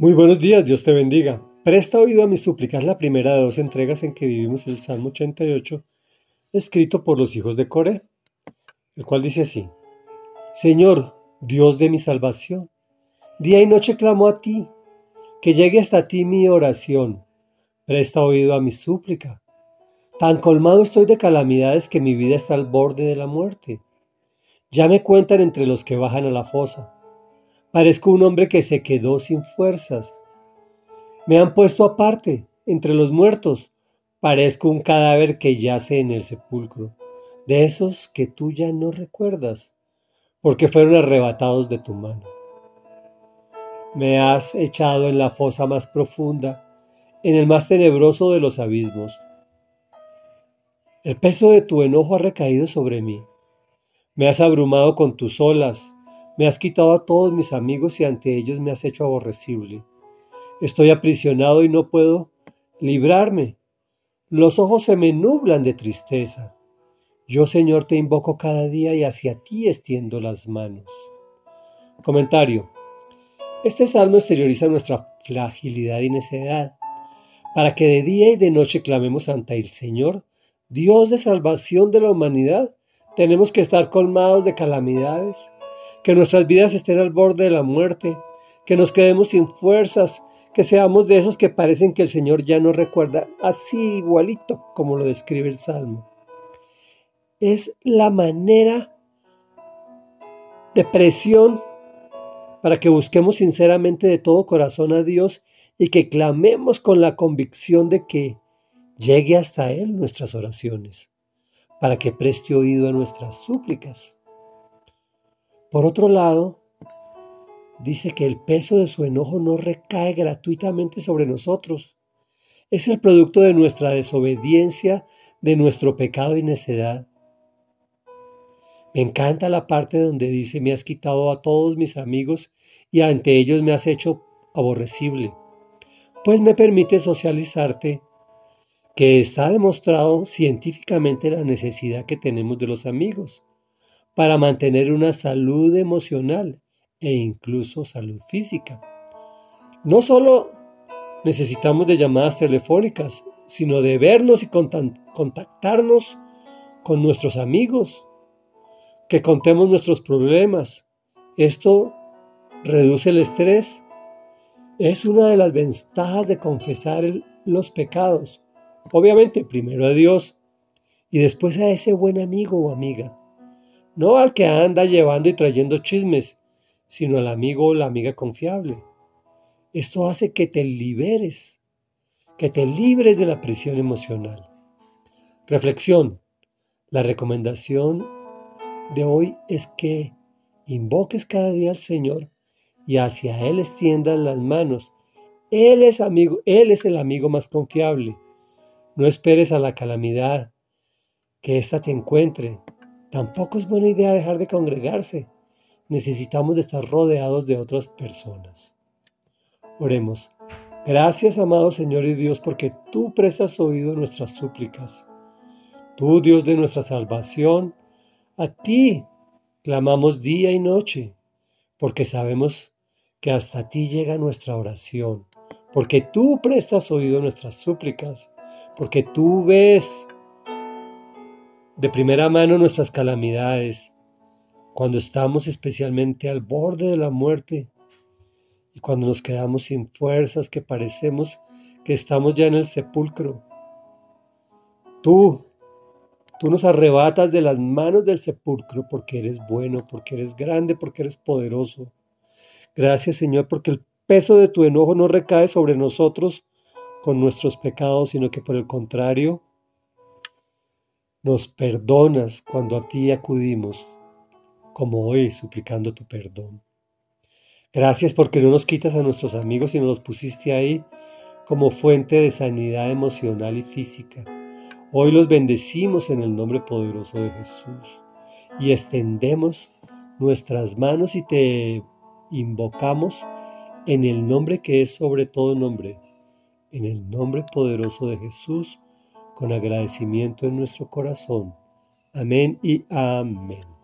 Muy buenos días, Dios te bendiga. Presta oído a mis súplicas la primera de dos entregas en que vivimos el Salmo 88, escrito por los hijos de Coré, el cual dice así, Señor, Dios de mi salvación, día y noche clamo a ti, que llegue hasta ti mi oración. Presta oído a mi súplica. Tan colmado estoy de calamidades que mi vida está al borde de la muerte. Ya me cuentan entre los que bajan a la fosa Parezco un hombre que se quedó sin fuerzas. Me han puesto aparte, entre los muertos. Parezco un cadáver que yace en el sepulcro, de esos que tú ya no recuerdas, porque fueron arrebatados de tu mano. Me has echado en la fosa más profunda, en el más tenebroso de los abismos. El peso de tu enojo ha recaído sobre mí. Me has abrumado con tus olas, me has quitado a todos mis amigos y ante ellos me has hecho aborrecible. Estoy aprisionado y no puedo librarme. Los ojos se me nublan de tristeza. Yo, Señor, te invoco cada día y hacia ti extiendo las manos. Comentario. Este salmo exterioriza nuestra fragilidad y necedad, para que de día y de noche clamemos ante el Señor, Dios de salvación de la humanidad. Tenemos que estar colmados de calamidades, que nuestras vidas estén al borde de la muerte, que nos quedemos sin fuerzas, que seamos de esos que parecen que el Señor ya no recuerda, así igualito como lo describe el Salmo. Es la manera de presión para que busquemos sinceramente de todo corazón a Dios y que clamemos con la convicción de que llegue hasta Él nuestras oraciones, para que preste oído a nuestras súplicas. Por otro lado, dice que el peso de su enojo no recae gratuitamente sobre nosotros. Es el producto de nuestra desobediencia, de nuestro pecado y necedad. Me encanta la parte donde dice, me has quitado a todos mis amigos y ante ellos me has hecho aborrecible, pues me permite socializarte que está demostrado científicamente la necesidad que tenemos de los amigos para mantener una salud emocional e incluso salud física. No solo necesitamos de llamadas telefónicas, sino de vernos y contactarnos con nuestros amigos, que contemos nuestros problemas. Esto reduce el estrés. Es una de las ventajas de confesar los pecados. Obviamente, primero a Dios y después a ese buen amigo o amiga no al que anda llevando y trayendo chismes, sino al amigo o la amiga confiable. Esto hace que te liberes, que te libres de la presión emocional. Reflexión. La recomendación de hoy es que invoques cada día al Señor y hacia Él extiendas las manos. Él es amigo, Él es el amigo más confiable. No esperes a la calamidad, que ésta te encuentre, Tampoco es buena idea dejar de congregarse. Necesitamos estar rodeados de otras personas. Oremos. Gracias, amado Señor y Dios, porque tú prestas oído a nuestras súplicas. Tú, Dios de nuestra salvación, a ti clamamos día y noche, porque sabemos que hasta ti llega nuestra oración, porque tú prestas oído a nuestras súplicas, porque tú ves de primera mano nuestras calamidades, cuando estamos especialmente al borde de la muerte y cuando nos quedamos sin fuerzas que parecemos que estamos ya en el sepulcro. Tú, tú nos arrebatas de las manos del sepulcro porque eres bueno, porque eres grande, porque eres poderoso. Gracias Señor porque el peso de tu enojo no recae sobre nosotros con nuestros pecados, sino que por el contrario, nos perdonas cuando a ti acudimos, como hoy suplicando tu perdón. Gracias porque no nos quitas a nuestros amigos y nos los pusiste ahí como fuente de sanidad emocional y física. Hoy los bendecimos en el nombre poderoso de Jesús y extendemos nuestras manos y te invocamos en el nombre que es sobre todo nombre, en el nombre poderoso de Jesús con agradecimiento en nuestro corazón. Amén y amén.